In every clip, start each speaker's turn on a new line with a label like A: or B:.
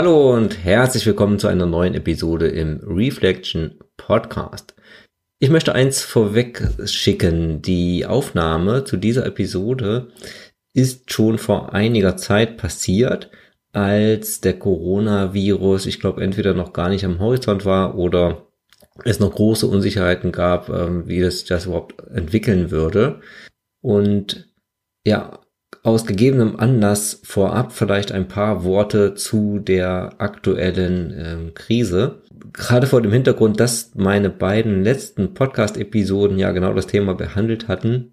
A: Hallo und herzlich willkommen zu einer neuen Episode im Reflection Podcast. Ich möchte eins vorweg schicken. Die Aufnahme zu dieser Episode ist schon vor einiger Zeit passiert, als der Coronavirus, ich glaube, entweder noch gar nicht am Horizont war oder es noch große Unsicherheiten gab, ähm, wie das, das überhaupt entwickeln würde. Und ja, aus gegebenem Anlass vorab vielleicht ein paar Worte zu der aktuellen ähm, Krise. Gerade vor dem Hintergrund, dass meine beiden letzten Podcast-Episoden ja genau das Thema behandelt hatten.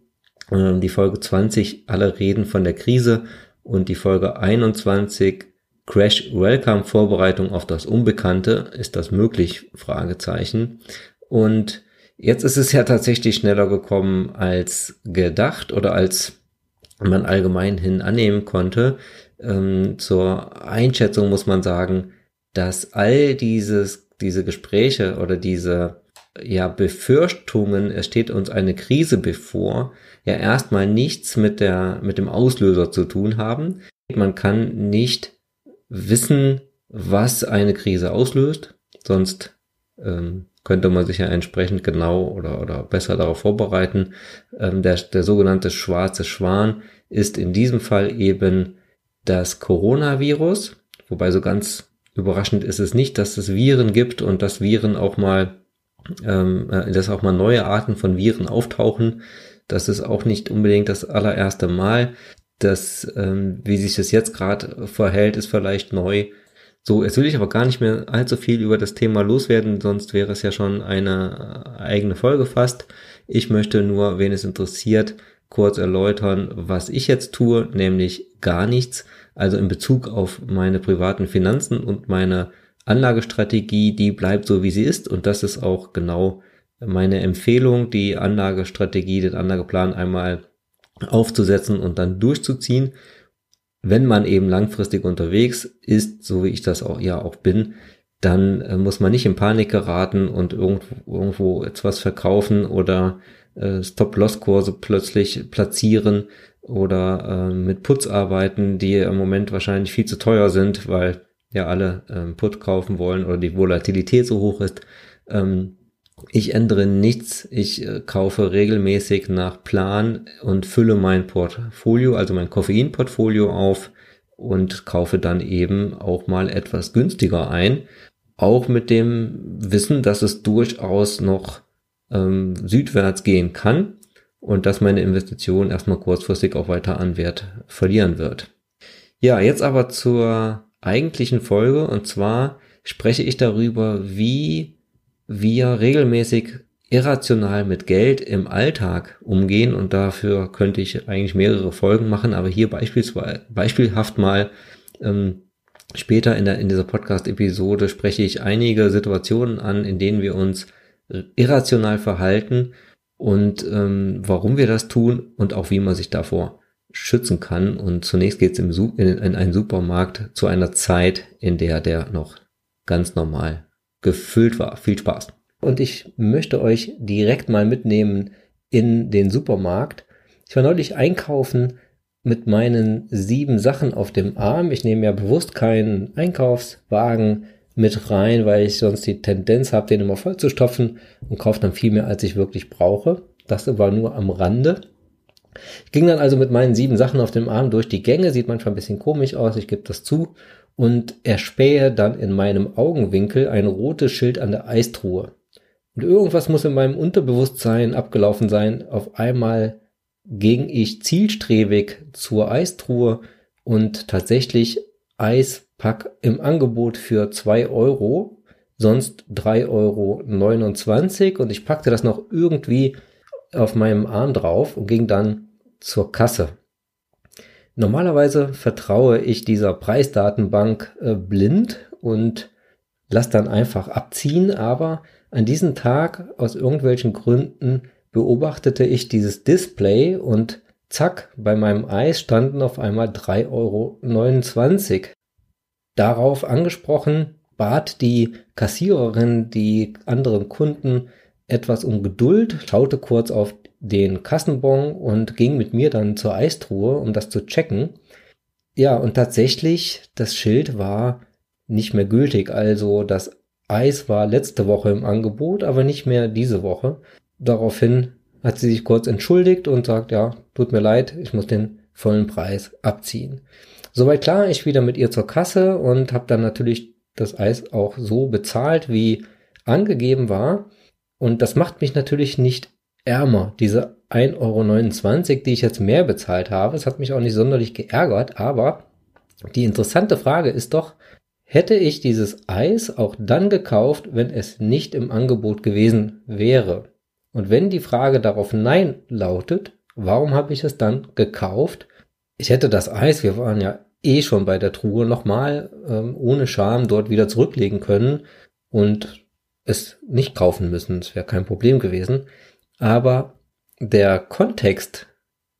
A: Ähm, die Folge 20, alle reden von der Krise und die Folge 21, Crash Welcome Vorbereitung auf das Unbekannte. Ist das möglich? Fragezeichen. Und jetzt ist es ja tatsächlich schneller gekommen als gedacht oder als man allgemein hin annehmen konnte. Ähm, zur Einschätzung muss man sagen, dass all dieses, diese Gespräche oder diese ja, Befürchtungen, es steht uns eine Krise bevor, ja erstmal nichts mit der, mit dem Auslöser zu tun haben. Man kann nicht wissen, was eine Krise auslöst, sonst ähm, könnte man sich ja entsprechend genau oder, oder besser darauf vorbereiten. Ähm, der, der sogenannte schwarze Schwan ist in diesem Fall eben das Coronavirus, wobei so ganz überraschend ist es nicht, dass es Viren gibt und dass Viren auch mal, ähm, äh, dass auch mal neue Arten von Viren auftauchen. Das ist auch nicht unbedingt das allererste Mal. Das, ähm, wie sich das jetzt gerade verhält, ist vielleicht neu. So, jetzt will ich aber gar nicht mehr allzu viel über das Thema loswerden, sonst wäre es ja schon eine eigene Folge fast. Ich möchte nur, wen es interessiert, kurz erläutern, was ich jetzt tue, nämlich gar nichts. Also in Bezug auf meine privaten Finanzen und meine Anlagestrategie, die bleibt so, wie sie ist. Und das ist auch genau meine Empfehlung, die Anlagestrategie, den Anlageplan einmal aufzusetzen und dann durchzuziehen wenn man eben langfristig unterwegs ist, so wie ich das auch ja auch bin, dann äh, muss man nicht in Panik geraten und irgendwo, irgendwo etwas verkaufen oder äh, Stop-Loss-Kurse plötzlich platzieren oder äh, mit Puts arbeiten, die im Moment wahrscheinlich viel zu teuer sind, weil ja alle ähm, Put kaufen wollen oder die Volatilität so hoch ist. Ähm, ich ändere nichts. Ich äh, kaufe regelmäßig nach Plan und fülle mein Portfolio, also mein Koffeinportfolio auf und kaufe dann eben auch mal etwas günstiger ein. Auch mit dem Wissen, dass es durchaus noch ähm, südwärts gehen kann und dass meine Investition erstmal kurzfristig auch weiter an Wert verlieren wird. Ja, jetzt aber zur eigentlichen Folge und zwar spreche ich darüber, wie wir regelmäßig irrational mit Geld im Alltag umgehen und dafür könnte ich eigentlich mehrere Folgen machen, aber hier beispielsweise beispielhaft mal ähm, später in, der, in dieser Podcast-Episode spreche ich einige Situationen an, in denen wir uns irrational verhalten und ähm, warum wir das tun und auch wie man sich davor schützen kann. Und zunächst geht es in, in einen Supermarkt zu einer Zeit, in der der noch ganz normal gefüllt war. Viel Spaß. Und ich möchte euch direkt mal mitnehmen in den Supermarkt. Ich war neulich einkaufen mit meinen sieben Sachen auf dem Arm. Ich nehme ja bewusst keinen Einkaufswagen mit rein, weil ich sonst die Tendenz habe, den immer voll zu stopfen und kaufe dann viel mehr, als ich wirklich brauche. Das war nur am Rande. Ich ging dann also mit meinen sieben Sachen auf dem Arm durch die Gänge, sieht manchmal ein bisschen komisch aus, ich gebe das zu, und erspähe dann in meinem Augenwinkel ein rotes Schild an der Eistruhe. Und irgendwas muss in meinem Unterbewusstsein abgelaufen sein. Auf einmal ging ich zielstrebig zur Eistruhe und tatsächlich Eispack im Angebot für zwei Euro, sonst drei Euro und ich packte das noch irgendwie auf meinem Arm drauf und ging dann zur Kasse. Normalerweise vertraue ich dieser Preisdatenbank äh, blind und lasse dann einfach abziehen, aber an diesem Tag aus irgendwelchen Gründen beobachtete ich dieses Display und zack, bei meinem Eis standen auf einmal 3,29 Euro. Darauf angesprochen bat die Kassiererin die anderen Kunden etwas um Geduld, schaute kurz auf den Kassenbon und ging mit mir dann zur Eistruhe, um das zu checken. Ja, und tatsächlich, das Schild war nicht mehr gültig. Also das Eis war letzte Woche im Angebot, aber nicht mehr diese Woche. Daraufhin hat sie sich kurz entschuldigt und sagt, ja, tut mir leid, ich muss den vollen Preis abziehen. Soweit klar, ich wieder mit ihr zur Kasse und habe dann natürlich das Eis auch so bezahlt, wie angegeben war. Und das macht mich natürlich nicht ärmer. Diese 1,29 Euro, die ich jetzt mehr bezahlt habe, das hat mich auch nicht sonderlich geärgert, aber die interessante Frage ist doch, hätte ich dieses Eis auch dann gekauft, wenn es nicht im Angebot gewesen wäre? Und wenn die Frage darauf Nein lautet, warum habe ich es dann gekauft? Ich hätte das Eis, wir waren ja eh schon bei der Truhe, nochmal ähm, ohne Scham dort wieder zurücklegen können und es nicht kaufen müssen. Das wäre kein Problem gewesen. Aber der Kontext,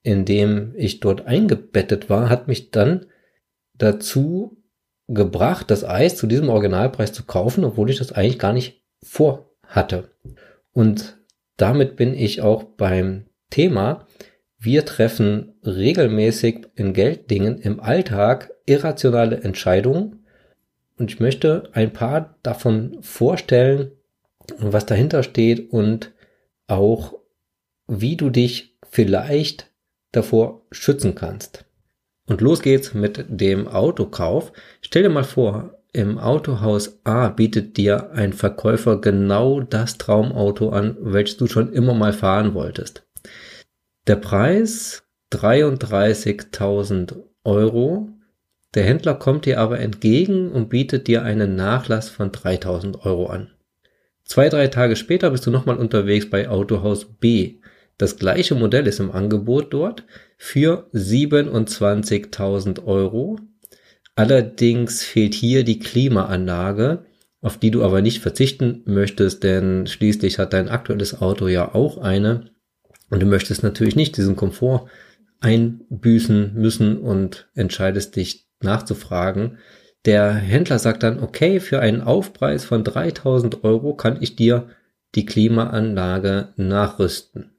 A: in dem ich dort eingebettet war, hat mich dann dazu gebracht, das Eis zu diesem Originalpreis zu kaufen, obwohl ich das eigentlich gar nicht vorhatte. Und damit bin ich auch beim Thema, wir treffen regelmäßig in Gelddingen im Alltag irrationale Entscheidungen und ich möchte ein paar davon vorstellen, was dahinter steht und auch wie du dich vielleicht davor schützen kannst. Und los geht's mit dem Autokauf. Stell dir mal vor, im Autohaus A bietet dir ein Verkäufer genau das Traumauto an, welches du schon immer mal fahren wolltest. Der Preis 33.000 Euro. Der Händler kommt dir aber entgegen und bietet dir einen Nachlass von 3.000 Euro an. Zwei, drei Tage später bist du nochmal unterwegs bei Autohaus B. Das gleiche Modell ist im Angebot dort für 27.000 Euro. Allerdings fehlt hier die Klimaanlage, auf die du aber nicht verzichten möchtest, denn schließlich hat dein aktuelles Auto ja auch eine. Und du möchtest natürlich nicht diesen Komfort einbüßen müssen und entscheidest dich nachzufragen. Der Händler sagt dann, okay, für einen Aufpreis von 3000 Euro kann ich dir die Klimaanlage nachrüsten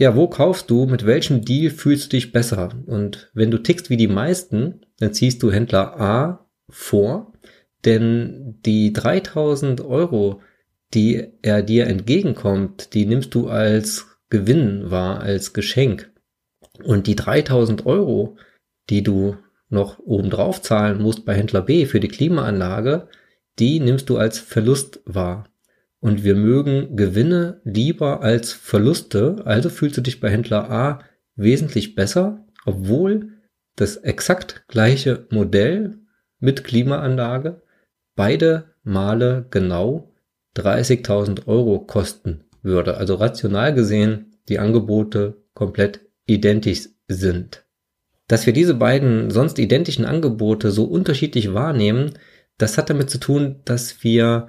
A: ja, wo kaufst du, mit welchem Deal fühlst du dich besser? Und wenn du tickst wie die meisten, dann ziehst du Händler A vor, denn die 3000 Euro, die er dir entgegenkommt, die nimmst du als Gewinn wahr, als Geschenk. Und die 3000 Euro, die du noch obendrauf zahlen musst bei Händler B für die Klimaanlage, die nimmst du als Verlust wahr und wir mögen Gewinne lieber als Verluste, also fühlst du dich bei Händler A wesentlich besser, obwohl das exakt gleiche Modell mit Klimaanlage beide Male genau 30.000 Euro kosten würde. Also rational gesehen die Angebote komplett identisch sind. Dass wir diese beiden sonst identischen Angebote so unterschiedlich wahrnehmen, das hat damit zu tun, dass wir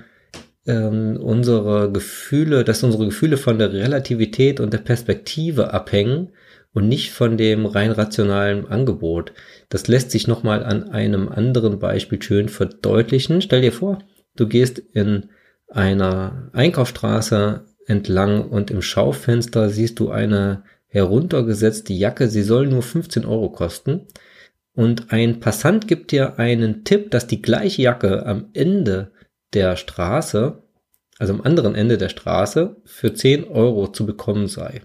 A: ähm, unsere Gefühle, dass unsere Gefühle von der Relativität und der Perspektive abhängen und nicht von dem rein rationalen Angebot. Das lässt sich nochmal an einem anderen Beispiel schön verdeutlichen. Stell dir vor, du gehst in einer Einkaufsstraße entlang und im Schaufenster siehst du eine heruntergesetzte Jacke, sie soll nur 15 Euro kosten. Und ein Passant gibt dir einen Tipp, dass die gleiche Jacke am Ende der Straße, also am anderen Ende der Straße, für 10 Euro zu bekommen sei.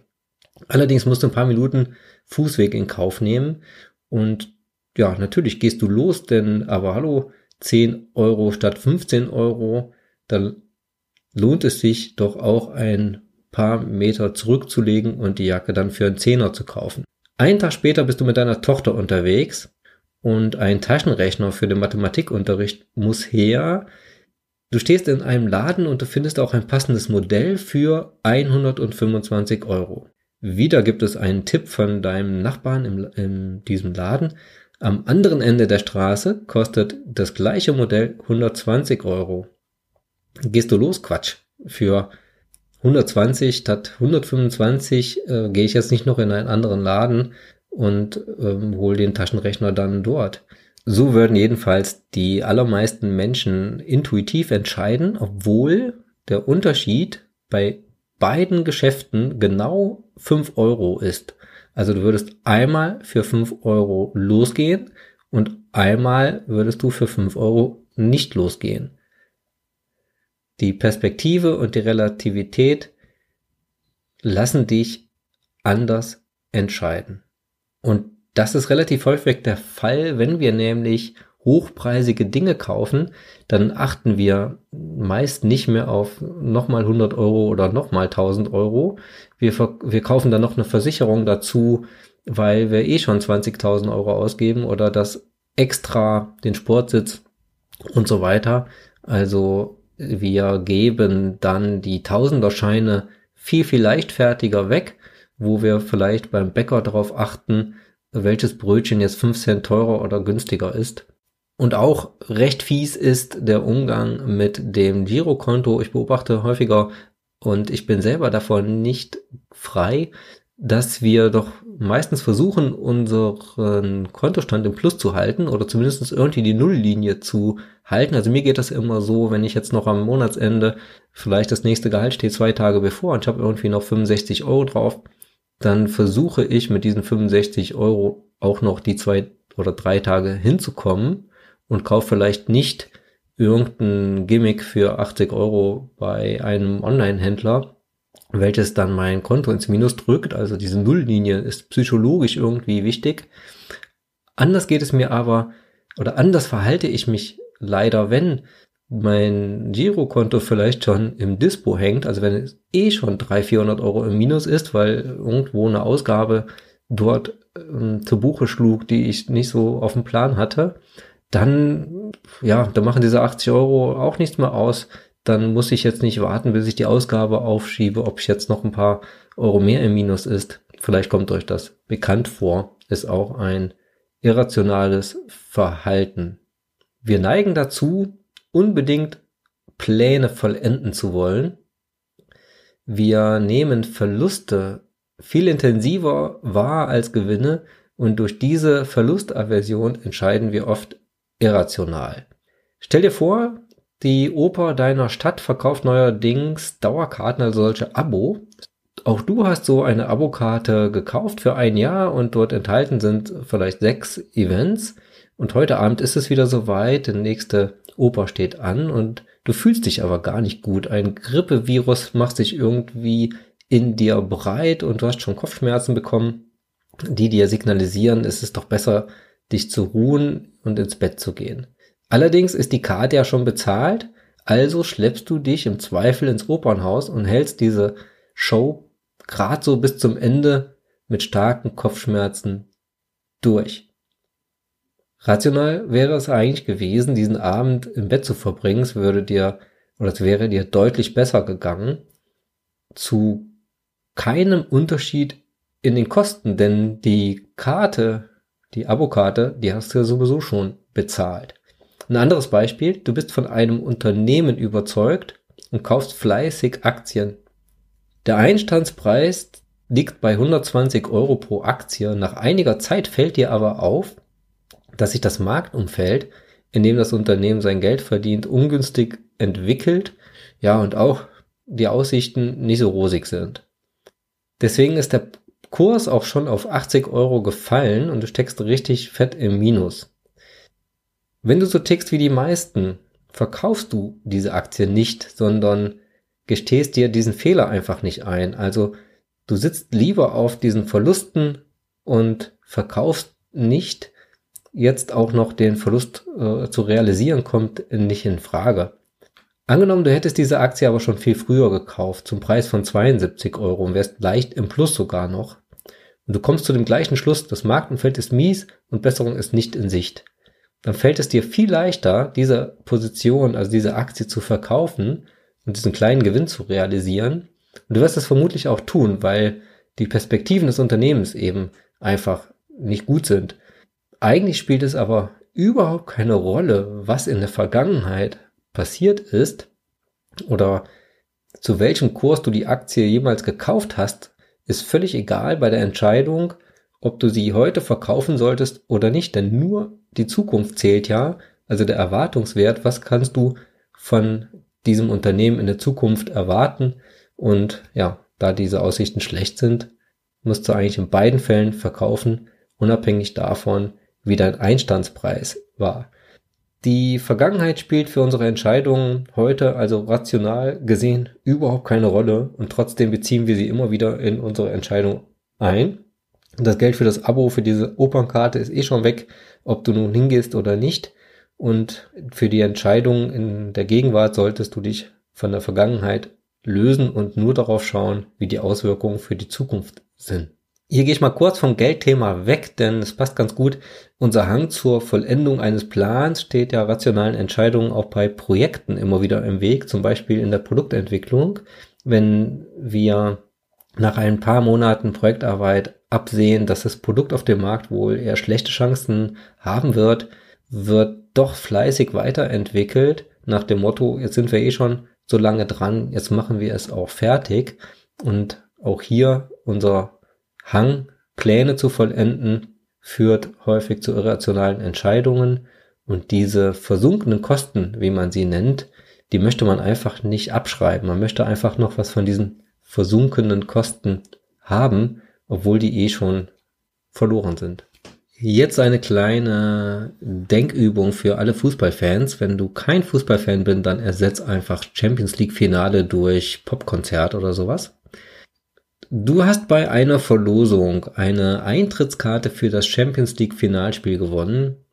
A: Allerdings musst du ein paar Minuten Fußweg in Kauf nehmen und ja, natürlich gehst du los, denn aber hallo, 10 Euro statt 15 Euro, dann lohnt es sich doch auch ein paar Meter zurückzulegen und die Jacke dann für einen Zehner zu kaufen. Einen Tag später bist du mit deiner Tochter unterwegs und ein Taschenrechner für den Mathematikunterricht muss her, Du stehst in einem Laden und du findest auch ein passendes Modell für 125 Euro. Wieder gibt es einen Tipp von deinem Nachbarn in, in diesem Laden. Am anderen Ende der Straße kostet das gleiche Modell 120 Euro. Gehst du los? Quatsch. Für 120 statt 125 äh, gehe ich jetzt nicht noch in einen anderen Laden und ähm, hole den Taschenrechner dann dort. So würden jedenfalls die allermeisten Menschen intuitiv entscheiden, obwohl der Unterschied bei beiden Geschäften genau fünf Euro ist. Also du würdest einmal für fünf Euro losgehen und einmal würdest du für fünf Euro nicht losgehen. Die Perspektive und die Relativität lassen dich anders entscheiden. Und das ist relativ häufig der Fall, wenn wir nämlich hochpreisige Dinge kaufen, dann achten wir meist nicht mehr auf nochmal 100 Euro oder nochmal 1000 Euro. Wir, wir kaufen dann noch eine Versicherung dazu, weil wir eh schon 20.000 Euro ausgeben oder das extra den Sportsitz und so weiter. Also wir geben dann die Tausenderscheine viel, viel leichtfertiger weg, wo wir vielleicht beim Bäcker darauf achten, welches Brötchen jetzt 5 Cent teurer oder günstiger ist. Und auch recht fies ist der Umgang mit dem Girokonto. Ich beobachte häufiger und ich bin selber davon nicht frei, dass wir doch meistens versuchen, unseren Kontostand im Plus zu halten oder zumindest irgendwie die Nulllinie zu halten. Also mir geht das immer so, wenn ich jetzt noch am Monatsende vielleicht das nächste Gehalt steht zwei Tage bevor und ich habe irgendwie noch 65 Euro drauf, dann versuche ich mit diesen 65 Euro auch noch die zwei oder drei Tage hinzukommen und kaufe vielleicht nicht irgendein Gimmick für 80 Euro bei einem Online-Händler, welches dann mein Konto ins Minus drückt. Also diese Nulllinie ist psychologisch irgendwie wichtig. Anders geht es mir aber, oder anders verhalte ich mich leider, wenn mein Girokonto vielleicht schon im Dispo hängt, also wenn es eh schon 300, 400 Euro im Minus ist, weil irgendwo eine Ausgabe dort ähm, zu Buche schlug, die ich nicht so auf dem Plan hatte, dann, ja, da machen diese 80 Euro auch nichts mehr aus dann muss ich jetzt nicht warten, bis ich die Ausgabe aufschiebe, ob ich jetzt noch ein paar Euro mehr im Minus ist. Vielleicht kommt euch das bekannt vor, ist auch ein irrationales Verhalten. Wir neigen dazu, unbedingt Pläne vollenden zu wollen. Wir nehmen Verluste viel intensiver wahr als Gewinne und durch diese Verlustaversion entscheiden wir oft irrational. Stell dir vor, die Oper deiner Stadt verkauft neuerdings Dauerkarten, also solche Abo. Auch du hast so eine Abokarte gekauft für ein Jahr und dort enthalten sind vielleicht sechs Events. Und heute Abend ist es wieder soweit, der nächste Oper steht an und du fühlst dich aber gar nicht gut. Ein Grippevirus macht sich irgendwie in dir breit und du hast schon Kopfschmerzen bekommen, die dir signalisieren, es ist doch besser, dich zu ruhen und ins Bett zu gehen. Allerdings ist die Karte ja schon bezahlt, also schleppst du dich im Zweifel ins Opernhaus und hältst diese Show grad so bis zum Ende mit starken Kopfschmerzen durch. Rational wäre es eigentlich gewesen, diesen Abend im Bett zu verbringen. Es würde dir, oder es wäre dir deutlich besser gegangen. Zu keinem Unterschied in den Kosten, denn die Karte, die Abokarte, die hast du ja sowieso schon bezahlt. Ein anderes Beispiel, du bist von einem Unternehmen überzeugt und kaufst fleißig Aktien. Der Einstandspreis liegt bei 120 Euro pro Aktie. Nach einiger Zeit fällt dir aber auf, dass sich das Marktumfeld, in dem das Unternehmen sein Geld verdient, ungünstig entwickelt, ja, und auch die Aussichten nicht so rosig sind. Deswegen ist der Kurs auch schon auf 80 Euro gefallen und du steckst richtig fett im Minus. Wenn du so tickst wie die meisten, verkaufst du diese Aktie nicht, sondern gestehst dir diesen Fehler einfach nicht ein. Also du sitzt lieber auf diesen Verlusten und verkaufst nicht. Jetzt auch noch den Verlust äh, zu realisieren kommt nicht in Frage. Angenommen, du hättest diese Aktie aber schon viel früher gekauft, zum Preis von 72 Euro und wärst leicht im Plus sogar noch. Und du kommst zu dem gleichen Schluss, das Marktumfeld ist mies und Besserung ist nicht in Sicht dann fällt es dir viel leichter, diese Position, also diese Aktie zu verkaufen und diesen kleinen Gewinn zu realisieren. Und du wirst das vermutlich auch tun, weil die Perspektiven des Unternehmens eben einfach nicht gut sind. Eigentlich spielt es aber überhaupt keine Rolle, was in der Vergangenheit passiert ist oder zu welchem Kurs du die Aktie jemals gekauft hast, ist völlig egal bei der Entscheidung, ob du sie heute verkaufen solltest oder nicht, denn nur die Zukunft zählt ja, also der Erwartungswert, was kannst du von diesem Unternehmen in der Zukunft erwarten und ja, da diese Aussichten schlecht sind, musst du eigentlich in beiden Fällen verkaufen, unabhängig davon, wie dein Einstandspreis war. Die Vergangenheit spielt für unsere Entscheidungen heute, also rational gesehen, überhaupt keine Rolle und trotzdem beziehen wir sie immer wieder in unsere Entscheidung ein. Das Geld für das Abo für diese Opernkarte ist eh schon weg, ob du nun hingehst oder nicht. Und für die Entscheidung in der Gegenwart solltest du dich von der Vergangenheit lösen und nur darauf schauen, wie die Auswirkungen für die Zukunft sind. Hier gehe ich mal kurz vom Geldthema weg, denn es passt ganz gut. Unser Hang zur Vollendung eines Plans steht ja rationalen Entscheidungen auch bei Projekten immer wieder im Weg, zum Beispiel in der Produktentwicklung. Wenn wir nach ein paar Monaten Projektarbeit absehen, dass das Produkt auf dem Markt wohl eher schlechte Chancen haben wird, wird doch fleißig weiterentwickelt nach dem Motto, jetzt sind wir eh schon so lange dran, jetzt machen wir es auch fertig. Und auch hier unser Hang, Pläne zu vollenden, führt häufig zu irrationalen Entscheidungen. Und diese versunkenen Kosten, wie man sie nennt, die möchte man einfach nicht abschreiben. Man möchte einfach noch was von diesen versunkenen Kosten haben, obwohl die eh schon verloren sind. Jetzt eine kleine Denkübung für alle Fußballfans. Wenn du kein Fußballfan bist, dann ersetz einfach Champions League Finale durch Popkonzert oder sowas. Du hast bei einer Verlosung eine Eintrittskarte für das Champions League Finalspiel gewonnen.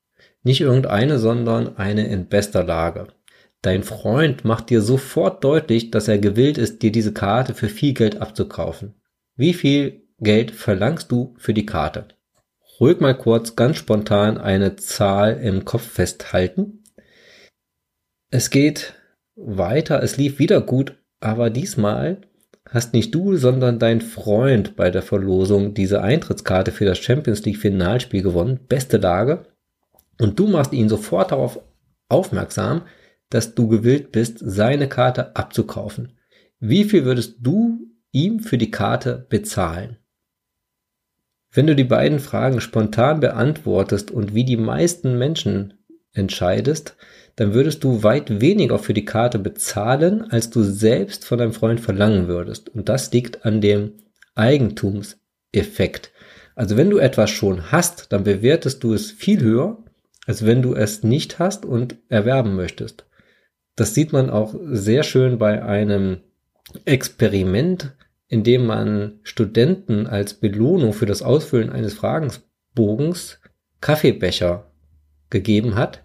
A: Nicht irgendeine, sondern eine in bester Lage. Dein Freund macht dir sofort deutlich, dass er gewillt ist, dir diese Karte für viel Geld abzukaufen. Wie viel Geld verlangst du für die Karte? ruhig mal kurz ganz spontan eine Zahl im Kopf festhalten. Es geht weiter, es lief wieder gut, aber diesmal hast nicht du, sondern dein Freund bei der Verlosung diese Eintrittskarte für das Champions League Finalspiel gewonnen. Beste Lage. Und du machst ihn sofort darauf aufmerksam, dass du gewillt bist, seine Karte abzukaufen. Wie viel würdest du ihm für die Karte bezahlen? Wenn du die beiden Fragen spontan beantwortest und wie die meisten Menschen entscheidest, dann würdest du weit weniger für die Karte bezahlen, als du selbst von deinem Freund verlangen würdest. Und das liegt an dem Eigentumseffekt. Also wenn du etwas schon hast, dann bewertest du es viel höher, als wenn du es nicht hast und erwerben möchtest. Das sieht man auch sehr schön bei einem Experiment, indem man Studenten als Belohnung für das Ausfüllen eines Fragebogens Kaffeebecher gegeben hat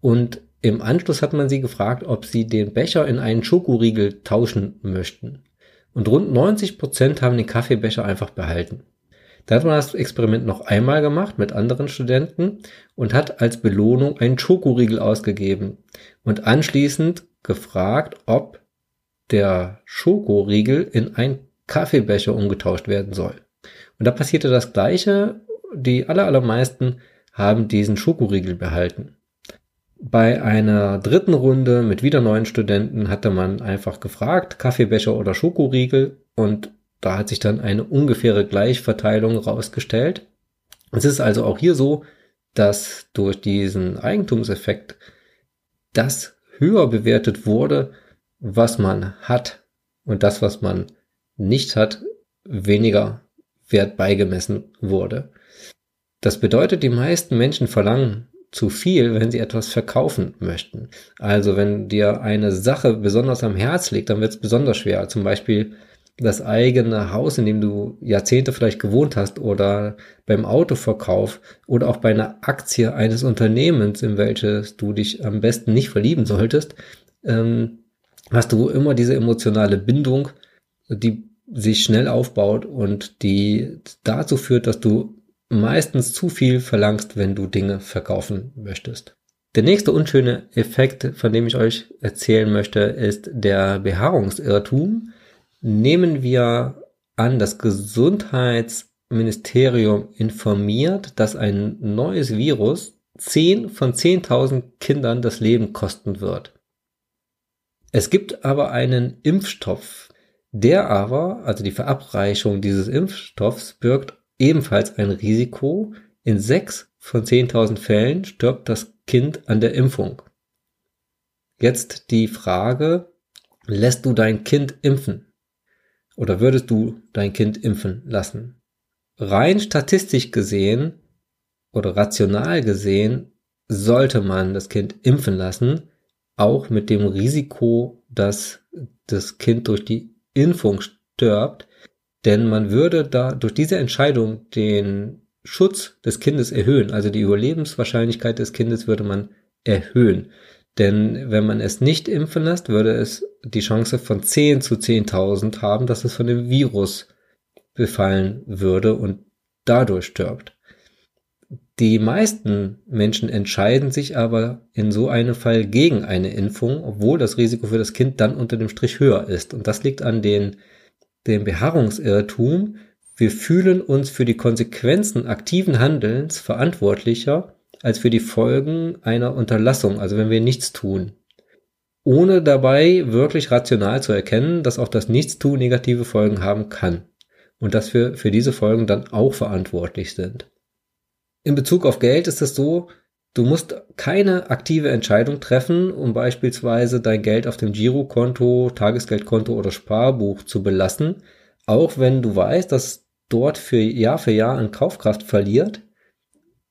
A: und im Anschluss hat man sie gefragt, ob sie den Becher in einen Schokoriegel tauschen möchten. Und rund 90 Prozent haben den Kaffeebecher einfach behalten. Da hat man das Experiment noch einmal gemacht mit anderen Studenten und hat als Belohnung einen Schokoriegel ausgegeben und anschließend gefragt, ob der Schokoriegel in ein Kaffeebecher umgetauscht werden soll. Und da passierte das Gleiche. Die aller, allermeisten haben diesen Schokoriegel behalten. Bei einer dritten Runde mit wieder neuen Studenten hatte man einfach gefragt, Kaffeebecher oder Schokoriegel und da hat sich dann eine ungefähre Gleichverteilung rausgestellt. Es ist also auch hier so, dass durch diesen Eigentumseffekt das höher bewertet wurde, was man hat und das, was man nicht hat, weniger Wert beigemessen wurde. Das bedeutet, die meisten Menschen verlangen zu viel, wenn sie etwas verkaufen möchten. Also wenn dir eine Sache besonders am Herz liegt, dann wird es besonders schwer. Zum Beispiel das eigene Haus, in dem du Jahrzehnte vielleicht gewohnt hast oder beim Autoverkauf oder auch bei einer Aktie eines Unternehmens, in welches du dich am besten nicht verlieben solltest, ähm, hast du immer diese emotionale Bindung, die sich schnell aufbaut und die dazu führt, dass du meistens zu viel verlangst, wenn du Dinge verkaufen möchtest. Der nächste unschöne Effekt, von dem ich euch erzählen möchte, ist der Behaarungsirrtum. Nehmen wir an, das Gesundheitsministerium informiert, dass ein neues Virus 10 von 10.000 Kindern das Leben kosten wird. Es gibt aber einen Impfstoff der aber, also die Verabreichung dieses Impfstoffs, birgt ebenfalls ein Risiko. In sechs von 10.000 Fällen stirbt das Kind an der Impfung. Jetzt die Frage, lässt du dein Kind impfen? Oder würdest du dein Kind impfen lassen? Rein statistisch gesehen oder rational gesehen sollte man das Kind impfen lassen, auch mit dem Risiko, dass das Kind durch die Impfung stirbt, denn man würde da durch diese Entscheidung den Schutz des Kindes erhöhen, also die Überlebenswahrscheinlichkeit des Kindes würde man erhöhen. Denn wenn man es nicht impfen lässt, würde es die Chance von 10 zu 10.000 haben, dass es von dem Virus befallen würde und dadurch stirbt. Die meisten Menschen entscheiden sich aber in so einem Fall gegen eine Impfung, obwohl das Risiko für das Kind dann unter dem Strich höher ist. Und das liegt an den, dem Beharrungsirrtum. Wir fühlen uns für die Konsequenzen aktiven Handelns verantwortlicher als für die Folgen einer Unterlassung, also wenn wir nichts tun. Ohne dabei wirklich rational zu erkennen, dass auch das Nichtstun negative Folgen haben kann. Und dass wir für diese Folgen dann auch verantwortlich sind. In Bezug auf Geld ist es so, du musst keine aktive Entscheidung treffen, um beispielsweise dein Geld auf dem Girokonto, Tagesgeldkonto oder Sparbuch zu belassen, auch wenn du weißt, dass dort für Jahr für Jahr an Kaufkraft verliert.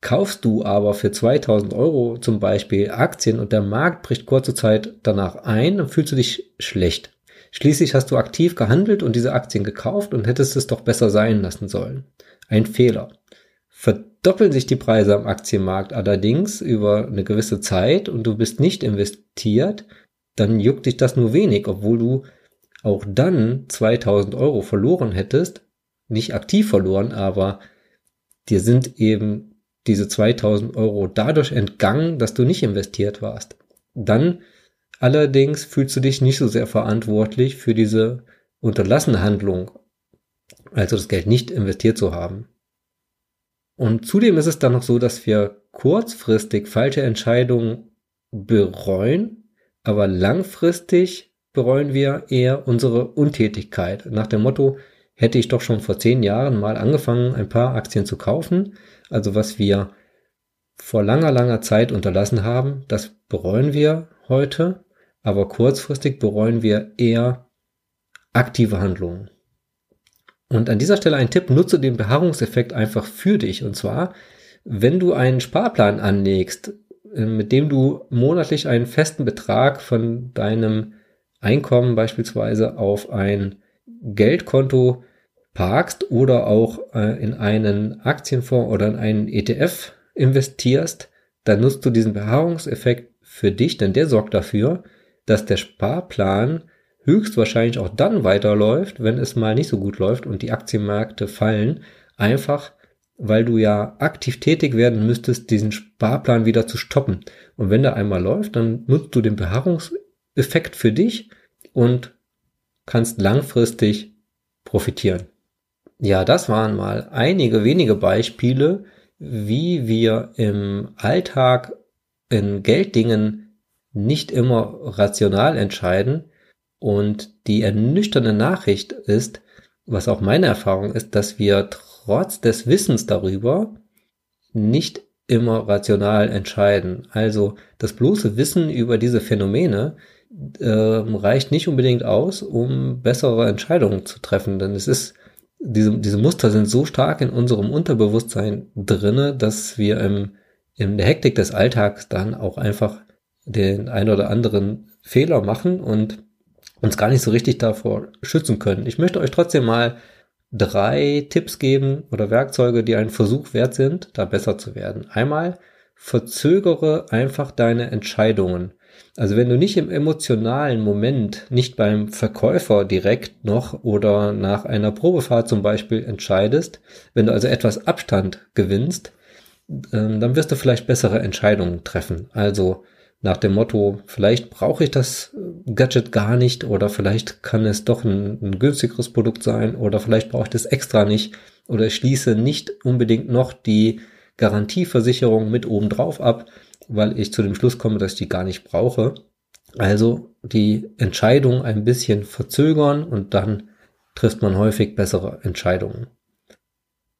A: Kaufst du aber für 2000 Euro zum Beispiel Aktien und der Markt bricht kurze Zeit danach ein, dann fühlst du dich schlecht. Schließlich hast du aktiv gehandelt und diese Aktien gekauft und hättest es doch besser sein lassen sollen. Ein Fehler verdoppeln sich die Preise am Aktienmarkt allerdings über eine gewisse Zeit und du bist nicht investiert, dann juckt dich das nur wenig, obwohl du auch dann 2000 Euro verloren hättest, nicht aktiv verloren, aber dir sind eben diese 2000 Euro dadurch entgangen, dass du nicht investiert warst. Dann allerdings fühlst du dich nicht so sehr verantwortlich für diese unterlassene Handlung, also das Geld nicht investiert zu haben. Und zudem ist es dann noch so, dass wir kurzfristig falsche Entscheidungen bereuen, aber langfristig bereuen wir eher unsere Untätigkeit. Nach dem Motto, hätte ich doch schon vor zehn Jahren mal angefangen, ein paar Aktien zu kaufen. Also was wir vor langer, langer Zeit unterlassen haben, das bereuen wir heute, aber kurzfristig bereuen wir eher aktive Handlungen. Und an dieser Stelle ein Tipp, nutze den Beharrungseffekt einfach für dich. Und zwar, wenn du einen Sparplan anlegst, äh, mit dem du monatlich einen festen Betrag von deinem Einkommen beispielsweise auf ein Geldkonto parkst oder auch äh, in einen Aktienfonds oder in einen ETF investierst, dann nutzt du diesen Beharrungseffekt für dich, denn der sorgt dafür, dass der Sparplan höchstwahrscheinlich auch dann weiterläuft, wenn es mal nicht so gut läuft und die Aktienmärkte fallen, einfach weil du ja aktiv tätig werden müsstest, diesen Sparplan wieder zu stoppen. Und wenn der einmal läuft, dann nutzt du den Beharrungseffekt für dich und kannst langfristig profitieren. Ja, das waren mal einige wenige Beispiele, wie wir im Alltag in Gelddingen nicht immer rational entscheiden, und die ernüchternde Nachricht ist, was auch meine Erfahrung ist, dass wir trotz des Wissens darüber nicht immer rational entscheiden. Also das bloße Wissen über diese Phänomene äh, reicht nicht unbedingt aus, um bessere Entscheidungen zu treffen. Denn es ist, diese, diese Muster sind so stark in unserem Unterbewusstsein drinne, dass wir im, in der Hektik des Alltags dann auch einfach den ein oder anderen Fehler machen und uns gar nicht so richtig davor schützen können. Ich möchte euch trotzdem mal drei Tipps geben oder Werkzeuge, die einen Versuch wert sind, da besser zu werden. Einmal verzögere einfach deine Entscheidungen. Also wenn du nicht im emotionalen Moment, nicht beim Verkäufer direkt noch oder nach einer Probefahrt zum Beispiel entscheidest, wenn du also etwas Abstand gewinnst, ähm, dann wirst du vielleicht bessere Entscheidungen treffen. Also nach dem Motto, vielleicht brauche ich das Gadget gar nicht oder vielleicht kann es doch ein, ein günstigeres Produkt sein oder vielleicht brauche ich das extra nicht oder ich schließe nicht unbedingt noch die Garantieversicherung mit oben drauf ab, weil ich zu dem Schluss komme, dass ich die gar nicht brauche. Also die Entscheidung ein bisschen verzögern und dann trifft man häufig bessere Entscheidungen.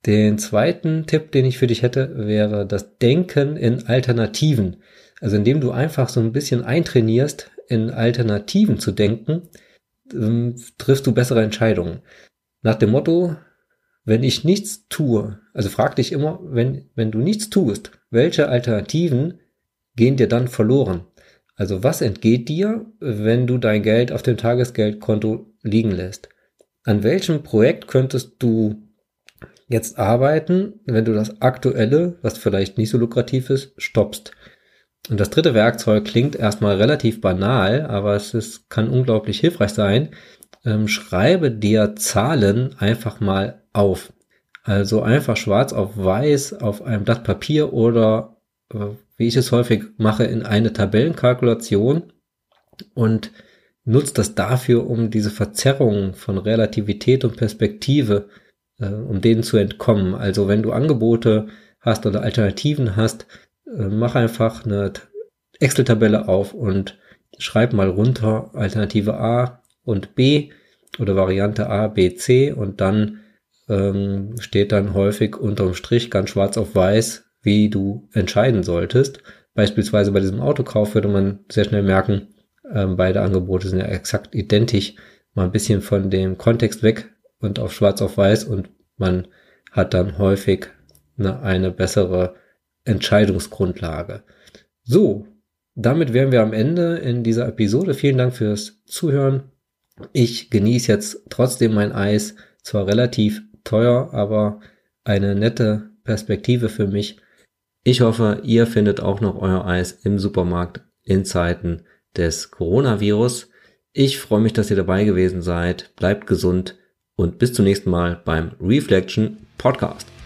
A: Den zweiten Tipp, den ich für dich hätte, wäre das Denken in Alternativen. Also indem du einfach so ein bisschen eintrainierst, in Alternativen zu denken, ähm, triffst du bessere Entscheidungen. Nach dem Motto, wenn ich nichts tue, also frag dich immer, wenn, wenn du nichts tust, welche Alternativen gehen dir dann verloren? Also was entgeht dir, wenn du dein Geld auf dem Tagesgeldkonto liegen lässt? An welchem Projekt könntest du jetzt arbeiten, wenn du das aktuelle, was vielleicht nicht so lukrativ ist, stoppst? Und das dritte Werkzeug klingt erstmal relativ banal, aber es ist, kann unglaublich hilfreich sein. Ähm, schreibe dir Zahlen einfach mal auf. Also einfach schwarz auf weiß auf einem Blatt Papier oder äh, wie ich es häufig mache, in eine Tabellenkalkulation und nutzt das dafür, um diese Verzerrungen von Relativität und Perspektive, äh, um denen zu entkommen. Also wenn du Angebote hast oder Alternativen hast, mach einfach eine Excel-Tabelle auf und schreib mal runter Alternative A und B oder Variante A, B, C und dann ähm, steht dann häufig unterm Strich ganz schwarz auf weiß, wie du entscheiden solltest. Beispielsweise bei diesem Autokauf würde man sehr schnell merken, ähm, beide Angebote sind ja exakt identisch, mal ein bisschen von dem Kontext weg und auf schwarz auf weiß und man hat dann häufig eine, eine bessere Entscheidungsgrundlage. So, damit wären wir am Ende in dieser Episode. Vielen Dank fürs Zuhören. Ich genieße jetzt trotzdem mein Eis, zwar relativ teuer, aber eine nette Perspektive für mich. Ich hoffe, ihr findet auch noch euer Eis im Supermarkt in Zeiten des Coronavirus. Ich freue mich, dass ihr dabei gewesen seid. Bleibt gesund und bis zum nächsten Mal beim Reflection Podcast.